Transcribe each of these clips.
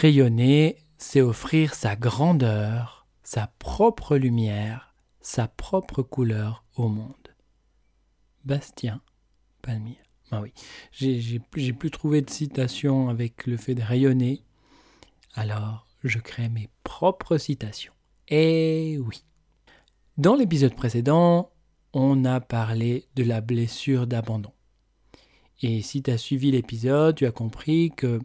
Rayonner, c'est offrir sa grandeur, sa propre lumière, sa propre couleur au monde. Bastien Palmier. Ah oui, j'ai plus trouvé de citation avec le fait de rayonner. Alors, je crée mes propres citations. Eh oui. Dans l'épisode précédent, on a parlé de la blessure d'abandon. Et si tu as suivi l'épisode, tu as compris que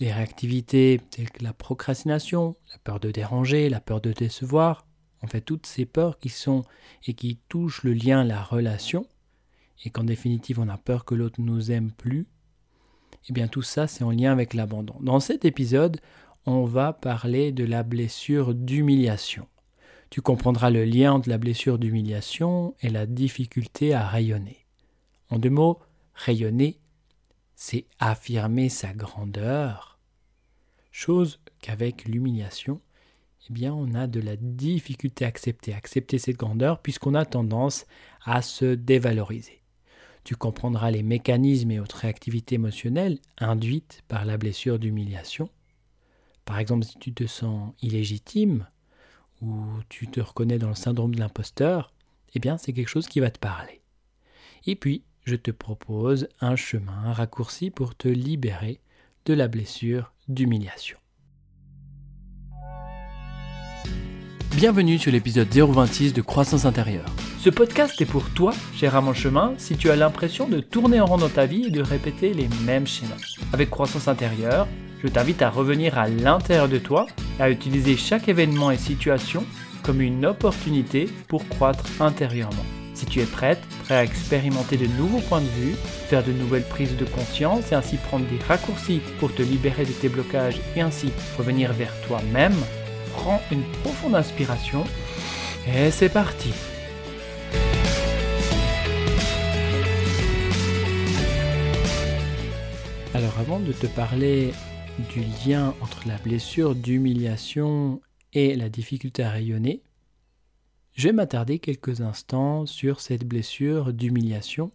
les réactivités telles que la procrastination, la peur de déranger, la peur de décevoir, en fait toutes ces peurs qui sont et qui touchent le lien, la relation, et qu'en définitive on a peur que l'autre nous aime plus, eh bien tout ça c'est en lien avec l'abandon. Dans cet épisode, on va parler de la blessure d'humiliation. Tu comprendras le lien entre la blessure d'humiliation et la difficulté à rayonner. En deux mots, rayonner, c'est affirmer sa grandeur, chose qu'avec l'humiliation, eh bien, on a de la difficulté à accepter, accepter cette grandeur, puisqu'on a tendance à se dévaloriser. Tu comprendras les mécanismes et autres réactivités émotionnelles induites par la blessure d'humiliation. Par exemple, si tu te sens illégitime ou tu te reconnais dans le syndrome de l'imposteur, eh bien, c'est quelque chose qui va te parler. Et puis, je te propose un chemin, raccourci pour te libérer de la blessure d'humiliation. Bienvenue sur l'épisode 026 de Croissance intérieure. Ce podcast est pour toi, cher mon chemin, si tu as l'impression de tourner en rond dans ta vie et de répéter les mêmes schémas. Avec Croissance intérieure, je t'invite à revenir à l'intérieur de toi à utiliser chaque événement et situation comme une opportunité pour croître intérieurement. Si tu es prête, prêt à expérimenter de nouveaux points de vue, faire de nouvelles prises de conscience et ainsi prendre des raccourcis pour te libérer de tes blocages et ainsi revenir vers toi-même, prends une profonde inspiration et c'est parti. Alors avant de te parler du lien entre la blessure d'humiliation et la difficulté à rayonner, je vais m'attarder quelques instants sur cette blessure d'humiliation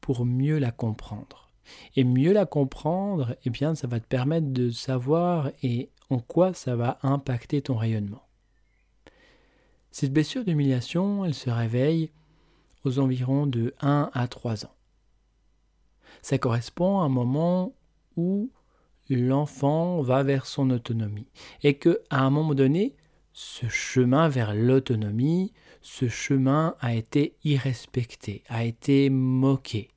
pour mieux la comprendre. Et mieux la comprendre, eh bien, ça va te permettre de savoir et en quoi ça va impacter ton rayonnement. Cette blessure d'humiliation, elle se réveille aux environs de 1 à 3 ans. Ça correspond à un moment où l'enfant va vers son autonomie et que à un moment donné, ce chemin vers l'autonomie, ce chemin a été irrespecté, a été moqué.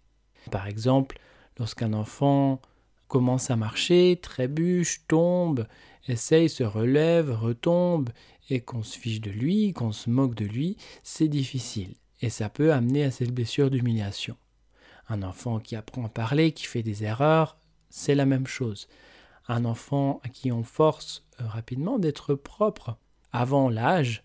Par exemple, lorsqu'un enfant commence à marcher, trébuche, tombe, essaye, se relève, retombe, et qu'on se fiche de lui, qu'on se moque de lui, c'est difficile. Et ça peut amener à cette blessure d'humiliation. Un enfant qui apprend à parler, qui fait des erreurs, c'est la même chose. Un enfant à qui on force euh, rapidement d'être propre avant l'âge,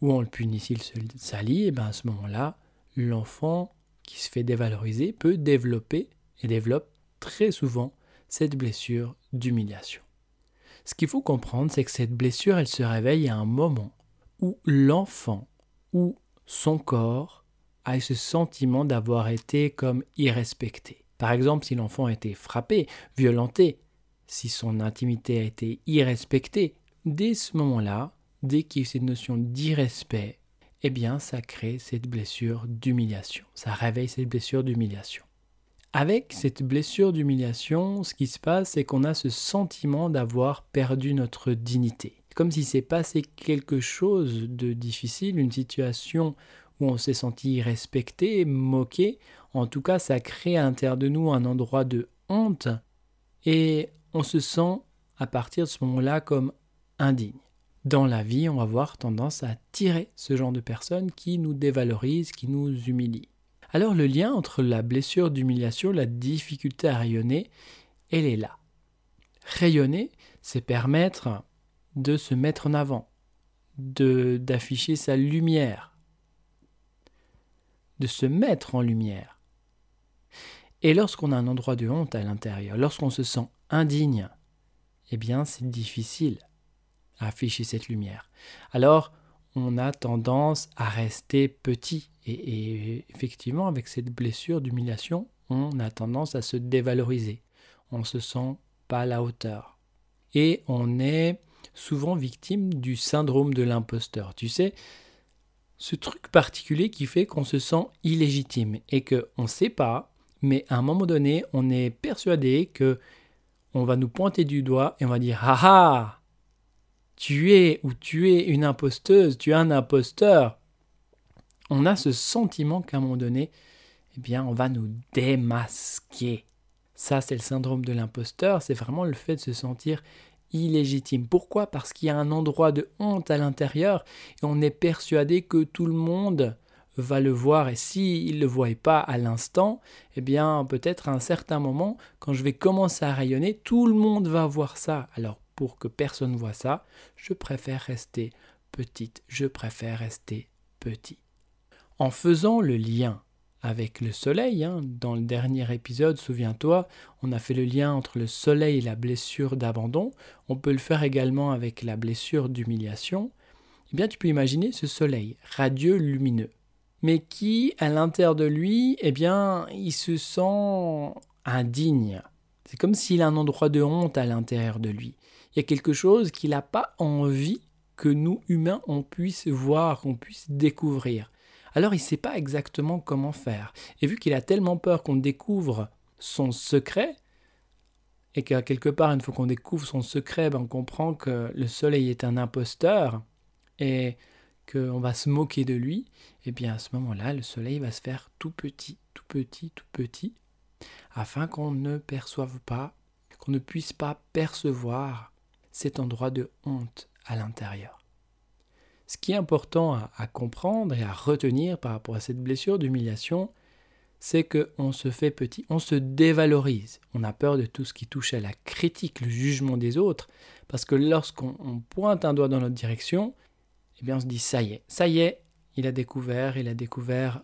où on le punit s'il se salit, et bien à ce moment-là, l'enfant qui se fait dévaloriser peut développer et développe très souvent cette blessure d'humiliation. Ce qu'il faut comprendre, c'est que cette blessure, elle se réveille à un moment où l'enfant ou son corps a ce sentiment d'avoir été comme irrespecté. Par exemple, si l'enfant a été frappé, violenté, si son intimité a été irrespectée, dès ce moment-là, dès qu'il y a cette notion d'irrespect, eh bien, ça crée cette blessure d'humiliation. Ça réveille cette blessure d'humiliation. Avec cette blessure d'humiliation, ce qui se passe, c'est qu'on a ce sentiment d'avoir perdu notre dignité. Comme si s'est passé quelque chose de difficile, une situation où on s'est senti respecté, moqué. En tout cas, ça crée à l'intérieur de nous un endroit de honte et on se sent à partir de ce moment-là comme indigne dans la vie, on va avoir tendance à tirer ce genre de personnes qui nous dévalorisent, qui nous humilient. Alors le lien entre la blessure d'humiliation, la difficulté à rayonner, elle est là. Rayonner, c'est permettre de se mettre en avant, de d'afficher sa lumière, de se mettre en lumière. Et lorsqu'on a un endroit de honte à l'intérieur, lorsqu'on se sent indigne, eh bien c'est difficile afficher cette lumière. Alors, on a tendance à rester petit. Et, effectivement, avec cette blessure d'humiliation, on a tendance à se dévaloriser. On se sent pas à la hauteur. et on est souvent victime du syndrome de l'imposteur. Tu sais, ce truc particulier qui fait qu'on se sent illégitime et qu'on ne sait pas, mais à un moment donné, on est persuadé que on va nous pointer du doigt et on va dire ah ah tu es ou tu es une imposteuse, tu es un imposteur. On a ce sentiment qu'à un moment donné, eh bien, on va nous démasquer. Ça, c'est le syndrome de l'imposteur, c'est vraiment le fait de se sentir illégitime. Pourquoi? Parce qu'il y a un endroit de honte à l'intérieur et on est persuadé que tout le monde va le voir et s'il ne le voit pas à l'instant, eh bien peut-être à un certain moment, quand je vais commencer à rayonner, tout le monde va voir ça. Alors pour que personne voit ça, je préfère rester petite, je préfère rester petit. En faisant le lien avec le soleil. Hein. Dans le dernier épisode, souviens-toi, on a fait le lien entre le soleil et la blessure d'abandon. On peut le faire également avec la blessure d'humiliation. Eh bien, tu peux imaginer ce soleil radieux, lumineux, mais qui, à l'intérieur de lui, eh bien, il se sent indigne. C'est comme s'il a un endroit de honte à l'intérieur de lui. Il y a quelque chose qu'il n'a pas envie que nous, humains, on puisse voir, qu'on puisse découvrir. Alors il ne sait pas exactement comment faire. Et vu qu'il a tellement peur qu'on découvre son secret, et qu'à quelque part, une fois qu'on découvre son secret, ben, on comprend que le soleil est un imposteur, et qu'on va se moquer de lui, et eh bien à ce moment-là, le soleil va se faire tout petit, tout petit, tout petit, afin qu'on ne perçoive pas, qu'on ne puisse pas percevoir cet endroit de honte à l'intérieur. Ce qui est important à, comprendre et à retenir par rapport à cette blessure d'humiliation, c'est qu'on se fait petit, on se dévalorise. On a peur de tout ce qui touche à la critique, le jugement des autres, parce que lorsqu'on pointe un doigt dans notre direction, eh bien on se dit ça y est, ça y est, il a découvert, il a découvert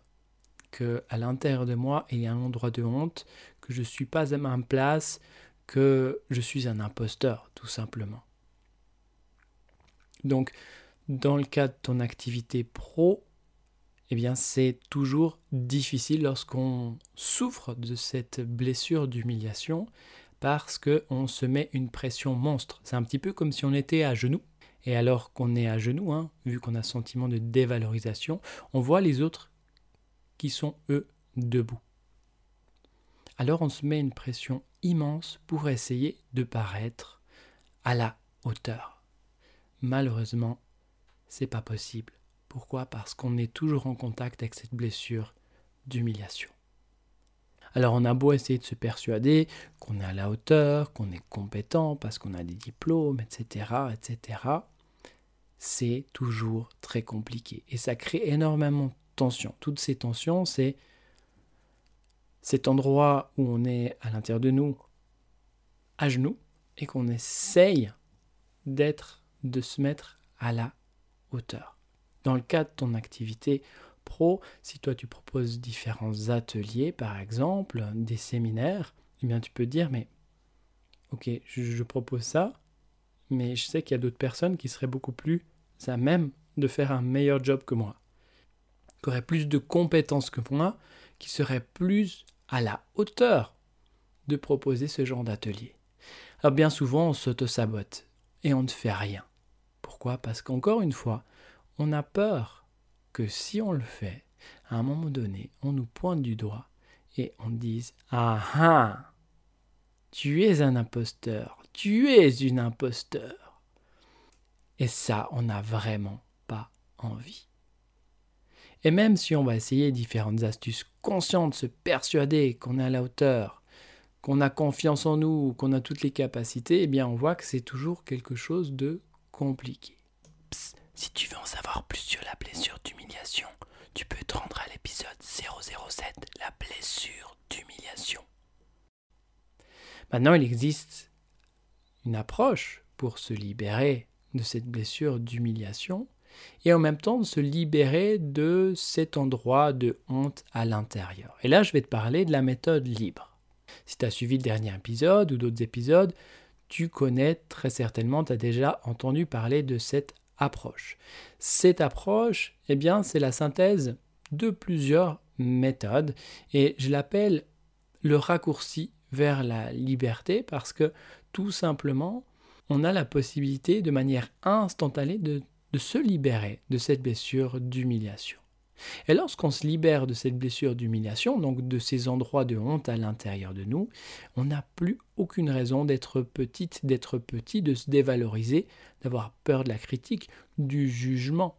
que à l'intérieur de moi, il y a un endroit de honte, que je ne suis pas à ma place, que je suis un imposteur, tout simplement. Donc, dans le cas de ton activité pro, eh bien c'est toujours difficile lorsqu'on souffre de cette blessure d'humiliation parce qu'on se met une pression monstre. C'est un petit peu comme si on était à genoux. Et alors qu'on est à genoux, hein, vu qu'on a sentiment de dévalorisation, on voit les autres qui sont, eux, debout. Alors on se met une pression immense pour essayer de paraître à la hauteur. Malheureusement, c'est pas possible. Pourquoi? Parce qu'on est toujours en contact avec cette blessure d'humiliation. Alors on a beau essayer de se persuader qu'on est à la hauteur, qu'on est compétent parce qu'on a des diplômes, etc., etc., c'est toujours très compliqué. Et ça crée énormément de tensions. Toutes ces tensions, c'est cet endroit où on est à l'intérieur de nous, à genoux, et qu'on essaye d'être, de se mettre à la hauteur. Dans le cadre de ton activité pro, si toi tu proposes différents ateliers, par exemple, des séminaires, eh bien tu peux dire, mais ok, je, propose ça, mais je sais qu'il y a d'autres personnes qui seraient beaucoup plus à même de faire un meilleur job que moi, qui auraient plus de compétences que moi, qui seraient plus à la hauteur de proposer ce genre d'atelier. Alors bien souvent, on s'auto-sabote et on ne fait rien. Pourquoi? Parce qu'encore une fois, on a peur que si on le fait, à un moment donné, on nous pointe du doigt et on dise Ah ah Tu es un imposteur, tu es une imposteur. Et ça, on n'a vraiment pas envie. Et même si on va essayer différentes astuces conscientes, se persuader qu'on est à la hauteur, qu'on a confiance en nous, qu'on a toutes les capacités, eh bien on voit que c'est toujours quelque chose de compliqué. si tu veux en savoir plus sur la blessure d'humiliation, tu peux te rendre à l'épisode 007, la blessure d'humiliation. Maintenant, il existe une approche pour se libérer de cette blessure d'humiliation et en même temps de se libérer de cet endroit de honte à l'intérieur. Et là, je vais te parler de la méthode libre. Si tu as suivi le dernier épisode ou d'autres épisodes, tu connais très certainement, tu as déjà entendu parler de cette approche. Cette approche, eh bien, c'est la synthèse de plusieurs méthodes et je l'appelle le raccourci vers la liberté parce que tout simplement, on a la possibilité de manière instantanée de, de se libérer de cette blessure d'humiliation. Et lorsqu'on se libère de cette blessure d'humiliation, donc de ces endroits de honte à l'intérieur de nous, on n'a plus aucune raison d'être petite, d'être petit, de se dévaloriser, d'avoir peur de la critique, du jugement.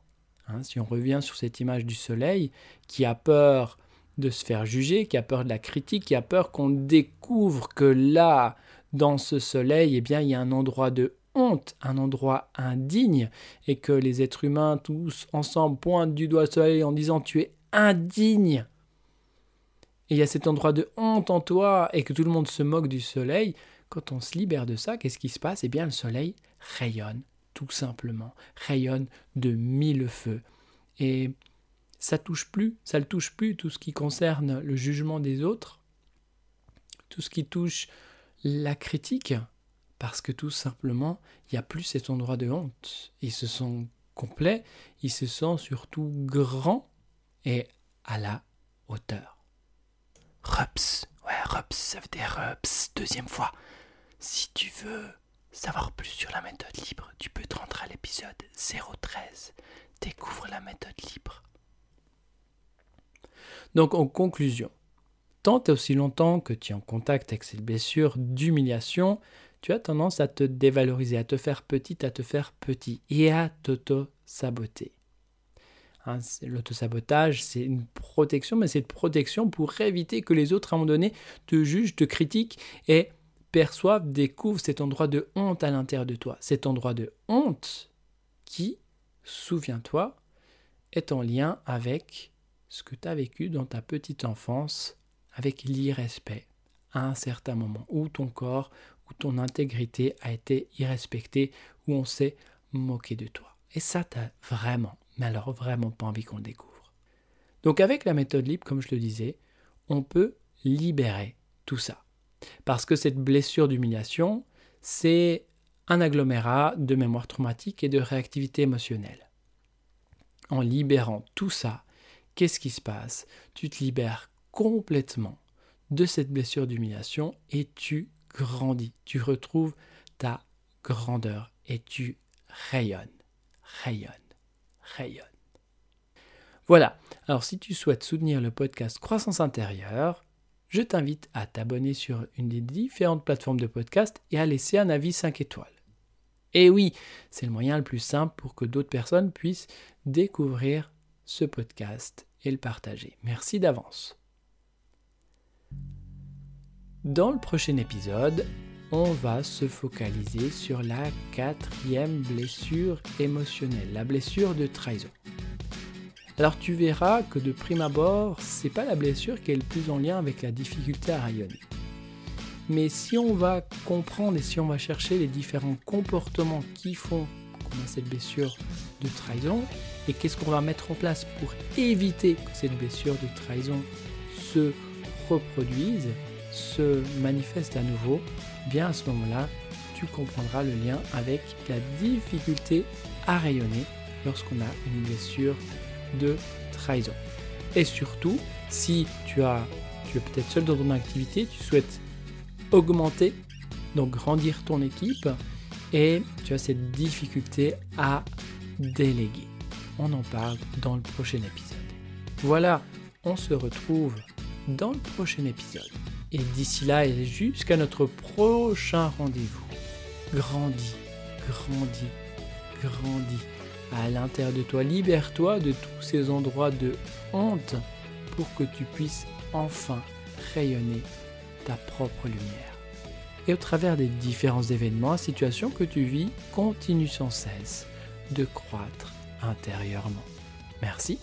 Hein, si on revient sur cette image du soleil, qui a peur de se faire juger, qui a peur de la critique, qui a peur qu'on découvre que là, dans ce soleil, eh bien, il y a un endroit de honte, un endroit indigne, et que les êtres humains tous ensemble pointent du doigt au soleil en disant tu es indigne. Et il y a cet endroit de honte en toi, et que tout le monde se moque du soleil. Quand on se libère de ça, qu'est-ce qui se passe? Eh bien, le soleil rayonne, tout simplement, rayonne de mille feux. Et ça touche plus, ça ne touche plus tout ce qui concerne le jugement des autres, tout ce qui touche la critique, parce que tout simplement, il n'y a plus cet endroit de honte. Ils se sont complets, ils se sentent surtout grands et à la hauteur. Rups, ouais, Rups, ça veut dire Rups, deuxième fois. Si tu veux savoir plus sur la méthode libre, tu peux te rendre à l'épisode 013. Découvre la méthode libre. Donc en conclusion, tant et aussi longtemps que tu es en contact avec cette blessure d'humiliation, tu as tendance à te dévaloriser, à te faire petit, à te faire petit et à t'auto-saboter. Hein, L'autosabotage, c'est une protection, mais c'est une protection pour éviter que les autres, à un moment donné, te jugent, te critiquent et perçoivent, découvrent cet endroit de honte à l'intérieur de toi. Cet endroit de honte qui, souviens-toi, est en lien avec ce que tu as vécu dans ta petite enfance, avec l'irrespect à un certain moment, où ton corps, où ton intégrité a été irrespectée, où on s'est moqué de toi. Et ça, tu vraiment, mais alors vraiment pas envie qu'on le découvre. Donc avec la méthode libre, comme je le disais, on peut libérer tout ça. Parce que cette blessure d'humiliation, c'est un agglomérat de mémoire traumatique et de réactivité émotionnelle. En libérant tout ça, qu'est-ce qui se passe? Tu te libères complètement de cette blessure d'humiliation et tu grandis, tu retrouves ta grandeur et tu rayonnes, rayonnes, rayonnes. Voilà, alors si tu souhaites soutenir le podcast Croissance intérieure, je t'invite à t'abonner sur une des différentes plateformes de podcast et à laisser un avis 5 étoiles. Et oui, c'est le moyen le plus simple pour que d'autres personnes puissent découvrir ce podcast et le partager. Merci d'avance. Dans le prochain épisode, on va se focaliser sur la quatrième blessure émotionnelle, la blessure de trahison. Alors tu verras que de prime abord, c'est pas la blessure qui est le plus en lien avec la difficulté à rayonner. Mais si on va comprendre et si on va chercher les différents comportements qui font qu'on a cette blessure de trahison et qu'est-ce qu'on va mettre en place pour éviter que cette blessure de trahison se reproduise, se manifeste à nouveau, bien à ce moment-là, tu comprendras le lien avec la difficulté à rayonner lorsqu'on a une blessure de trahison. Et surtout, si tu es peut-être seul dans ton activité, tu souhaites augmenter, donc grandir ton équipe, et tu as cette difficulté à déléguer. On en parle dans le prochain épisode. Voilà, on se retrouve dans le prochain épisode. Et d'ici là et jusqu'à notre prochain rendez-vous, grandis, grandis, grandis à l'intérieur de toi. Libère-toi de tous ces endroits de honte pour que tu puisses enfin rayonner ta propre lumière. Et au travers des différents événements, situations que tu vis, continue sans cesse de croître intérieurement. Merci